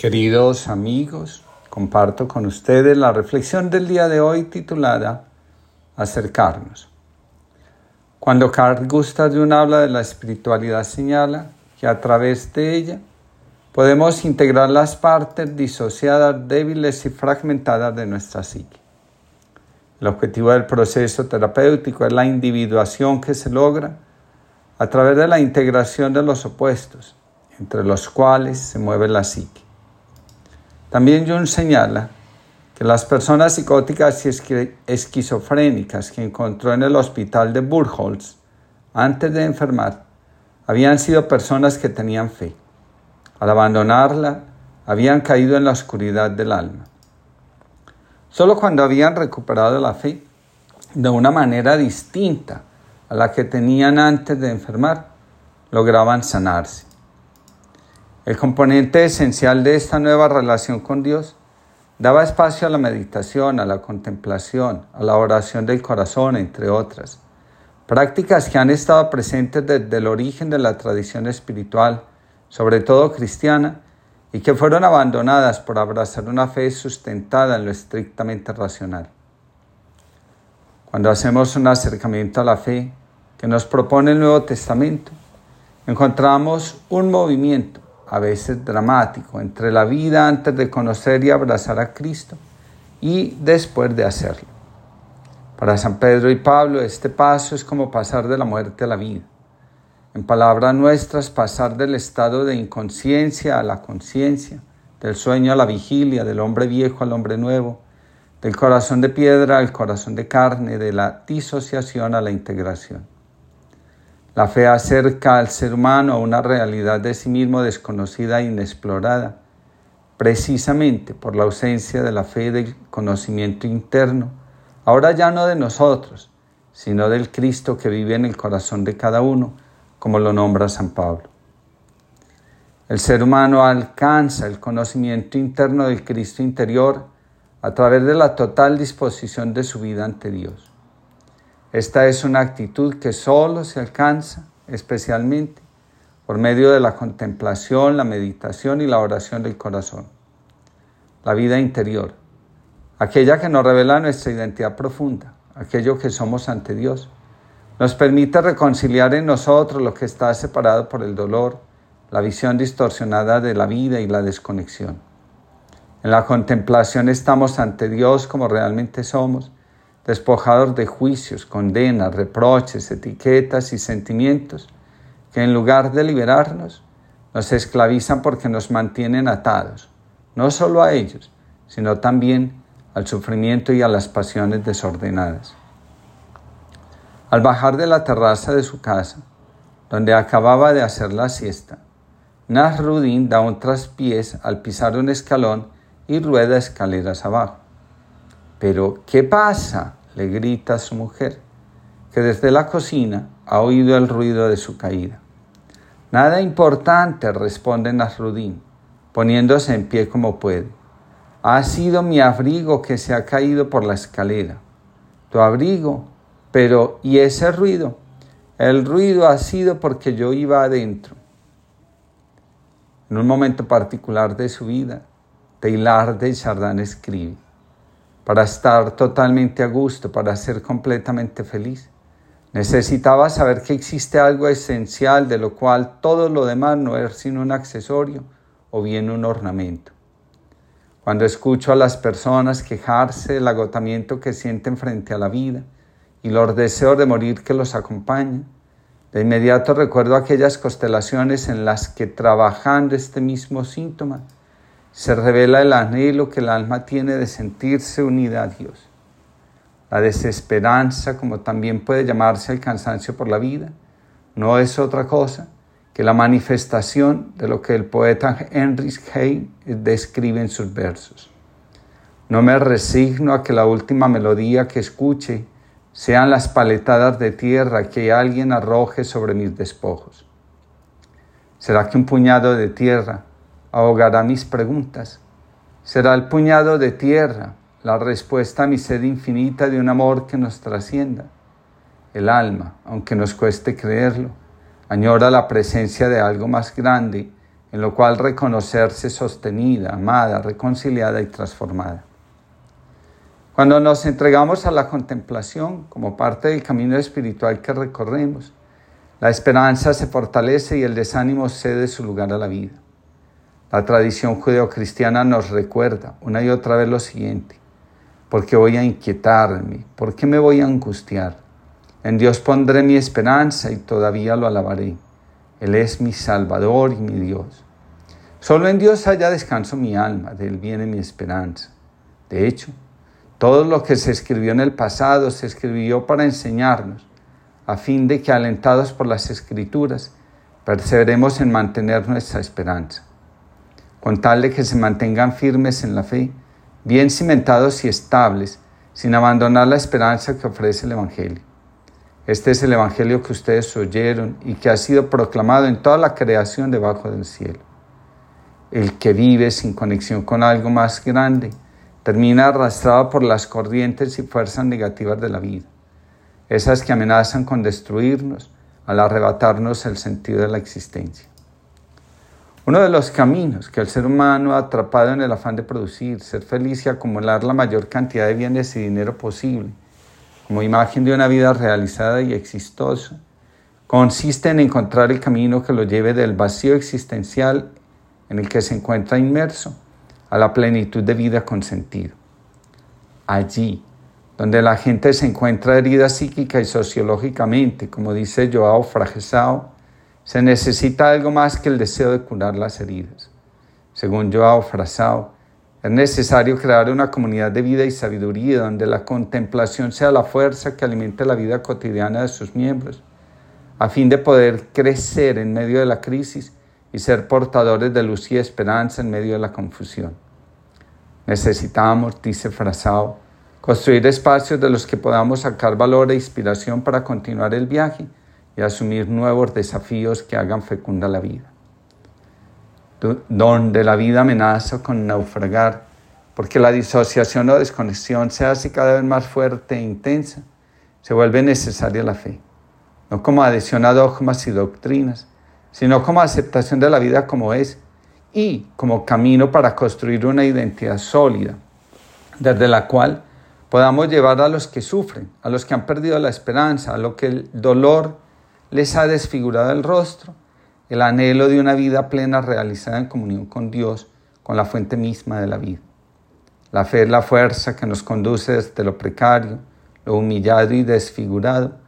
Queridos amigos, comparto con ustedes la reflexión del día de hoy titulada Acercarnos. Cuando Carl Gustav Jung habla de la espiritualidad señala que a través de ella podemos integrar las partes disociadas, débiles y fragmentadas de nuestra psique. El objetivo del proceso terapéutico es la individuación que se logra a través de la integración de los opuestos, entre los cuales se mueve la psique. También Jung señala que las personas psicóticas y esquizofrénicas que encontró en el hospital de Burholz antes de enfermar habían sido personas que tenían fe. Al abandonarla, habían caído en la oscuridad del alma. Solo cuando habían recuperado la fe, de una manera distinta a la que tenían antes de enfermar, lograban sanarse. El componente esencial de esta nueva relación con Dios daba espacio a la meditación, a la contemplación, a la oración del corazón, entre otras. Prácticas que han estado presentes desde el origen de la tradición espiritual, sobre todo cristiana, y que fueron abandonadas por abrazar una fe sustentada en lo estrictamente racional. Cuando hacemos un acercamiento a la fe que nos propone el Nuevo Testamento, encontramos un movimiento a veces dramático, entre la vida antes de conocer y abrazar a Cristo y después de hacerlo. Para San Pedro y Pablo este paso es como pasar de la muerte a la vida. En palabras nuestras, pasar del estado de inconsciencia a la conciencia, del sueño a la vigilia, del hombre viejo al hombre nuevo, del corazón de piedra al corazón de carne, de la disociación a la integración. La fe acerca al ser humano a una realidad de sí mismo desconocida e inexplorada, precisamente por la ausencia de la fe del conocimiento interno, ahora ya no de nosotros, sino del Cristo que vive en el corazón de cada uno, como lo nombra San Pablo. El ser humano alcanza el conocimiento interno del Cristo interior a través de la total disposición de su vida ante Dios. Esta es una actitud que solo se alcanza especialmente por medio de la contemplación, la meditación y la oración del corazón. La vida interior, aquella que nos revela nuestra identidad profunda, aquello que somos ante Dios, nos permite reconciliar en nosotros lo que está separado por el dolor, la visión distorsionada de la vida y la desconexión. En la contemplación estamos ante Dios como realmente somos despojados de juicios, condenas, reproches, etiquetas y sentimientos que en lugar de liberarnos, nos esclavizan porque nos mantienen atados, no solo a ellos, sino también al sufrimiento y a las pasiones desordenadas. Al bajar de la terraza de su casa, donde acababa de hacer la siesta, Nasruddin da un traspiés al pisar un escalón y rueda escaleras abajo. Pero, ¿qué pasa? le grita a su mujer, que desde la cocina ha oído el ruido de su caída. Nada importante, responde Nasrudín, poniéndose en pie como puede. Ha sido mi abrigo que se ha caído por la escalera. Tu abrigo, pero ¿y ese ruido? El ruido ha sido porque yo iba adentro. En un momento particular de su vida, Taylor de Chardin escribe, para estar totalmente a gusto, para ser completamente feliz. Necesitaba saber que existe algo esencial de lo cual todo lo demás no es sino un accesorio o bien un ornamento. Cuando escucho a las personas quejarse del agotamiento que sienten frente a la vida y los deseos de morir que los acompañan, de inmediato recuerdo aquellas constelaciones en las que trabajando este mismo síntoma, se revela el anhelo que el alma tiene de sentirse unida a Dios. La desesperanza, como también puede llamarse el cansancio por la vida, no es otra cosa que la manifestación de lo que el poeta Heinrich Heine describe en sus versos. No me resigno a que la última melodía que escuche sean las paletadas de tierra que alguien arroje sobre mis despojos. ¿Será que un puñado de tierra ahogará mis preguntas. Será el puñado de tierra la respuesta a mi sed infinita de un amor que nos trascienda. El alma, aunque nos cueste creerlo, añora la presencia de algo más grande en lo cual reconocerse sostenida, amada, reconciliada y transformada. Cuando nos entregamos a la contemplación como parte del camino espiritual que recorremos, la esperanza se fortalece y el desánimo cede su lugar a la vida. La tradición judeocristiana nos recuerda una y otra vez lo siguiente. ¿Por qué voy a inquietarme? ¿Por qué me voy a angustiar? En Dios pondré mi esperanza y todavía lo alabaré. Él es mi Salvador y mi Dios. Solo en Dios haya descanso mi alma, de Él viene mi esperanza. De hecho, todo lo que se escribió en el pasado se escribió para enseñarnos, a fin de que, alentados por las Escrituras, perseveremos en mantener nuestra esperanza, con tal de que se mantengan firmes en la fe, bien cimentados y estables, sin abandonar la esperanza que ofrece el Evangelio. Este es el Evangelio que ustedes oyeron y que ha sido proclamado en toda la creación debajo del cielo. El que vive sin conexión con algo más grande termina arrastrado por las corrientes y fuerzas negativas de la vida, esas que amenazan con destruirnos al arrebatarnos el sentido de la existencia. Uno de los caminos que el ser humano atrapado en el afán de producir, ser feliz y acumular la mayor cantidad de bienes y dinero posible, como imagen de una vida realizada y exitosa, consiste en encontrar el camino que lo lleve del vacío existencial en el que se encuentra inmerso a la plenitud de vida con sentido. Allí, donde la gente se encuentra herida psíquica y sociológicamente, como dice Joao Fragesao, se necesita algo más que el deseo de curar las heridas. Según Joao Frasao, es necesario crear una comunidad de vida y sabiduría donde la contemplación sea la fuerza que alimente la vida cotidiana de sus miembros, a fin de poder crecer en medio de la crisis y ser portadores de luz y esperanza en medio de la confusión. Necesitamos, dice Frasao, construir espacios de los que podamos sacar valor e inspiración para continuar el viaje y asumir nuevos desafíos que hagan fecunda la vida. Donde la vida amenaza con naufragar, porque la disociación o desconexión se hace cada vez más fuerte e intensa, se vuelve necesaria la fe, no como adhesión a dogmas y doctrinas, sino como aceptación de la vida como es y como camino para construir una identidad sólida, desde la cual podamos llevar a los que sufren, a los que han perdido la esperanza, a los que el dolor les ha desfigurado el rostro, el anhelo de una vida plena realizada en comunión con Dios, con la fuente misma de la vida. La fe es la fuerza que nos conduce desde lo precario, lo humillado y desfigurado,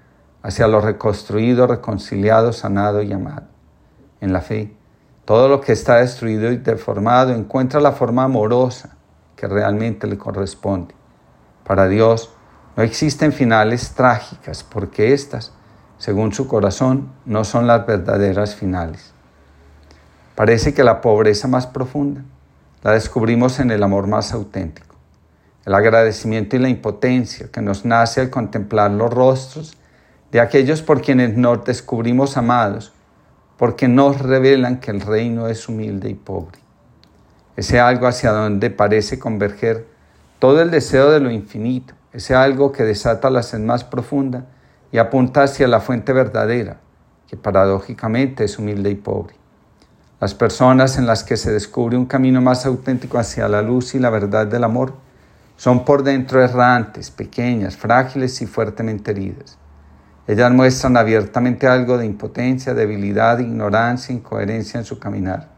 hacia lo reconstruido, reconciliado, sanado y amado. En la fe, todo lo que está destruido y deformado encuentra la forma amorosa que realmente le corresponde. Para Dios no existen finales trágicas porque éstas según su corazón, no son las verdaderas finales. Parece que la pobreza más profunda la descubrimos en el amor más auténtico, el agradecimiento y la impotencia que nos nace al contemplar los rostros de aquellos por quienes nos descubrimos amados, porque nos revelan que el reino es humilde y pobre. Ese algo hacia donde parece converger todo el deseo de lo infinito, ese algo que desata la sed más profunda, y apunta hacia la fuente verdadera, que paradójicamente es humilde y pobre. Las personas en las que se descubre un camino más auténtico hacia la luz y la verdad del amor son por dentro errantes, pequeñas, frágiles y fuertemente heridas. Ellas muestran abiertamente algo de impotencia, debilidad, ignorancia, incoherencia en su caminar.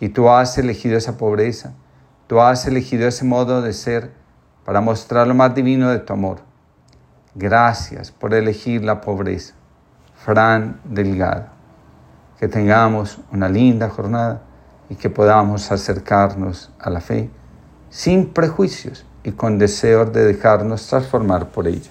Y tú has elegido esa pobreza, tú has elegido ese modo de ser para mostrar lo más divino de tu amor Gracias por elegir la pobreza. Fran Delgado. Que tengamos una linda jornada y que podamos acercarnos a la fe sin prejuicios y con deseos de dejarnos transformar por ella.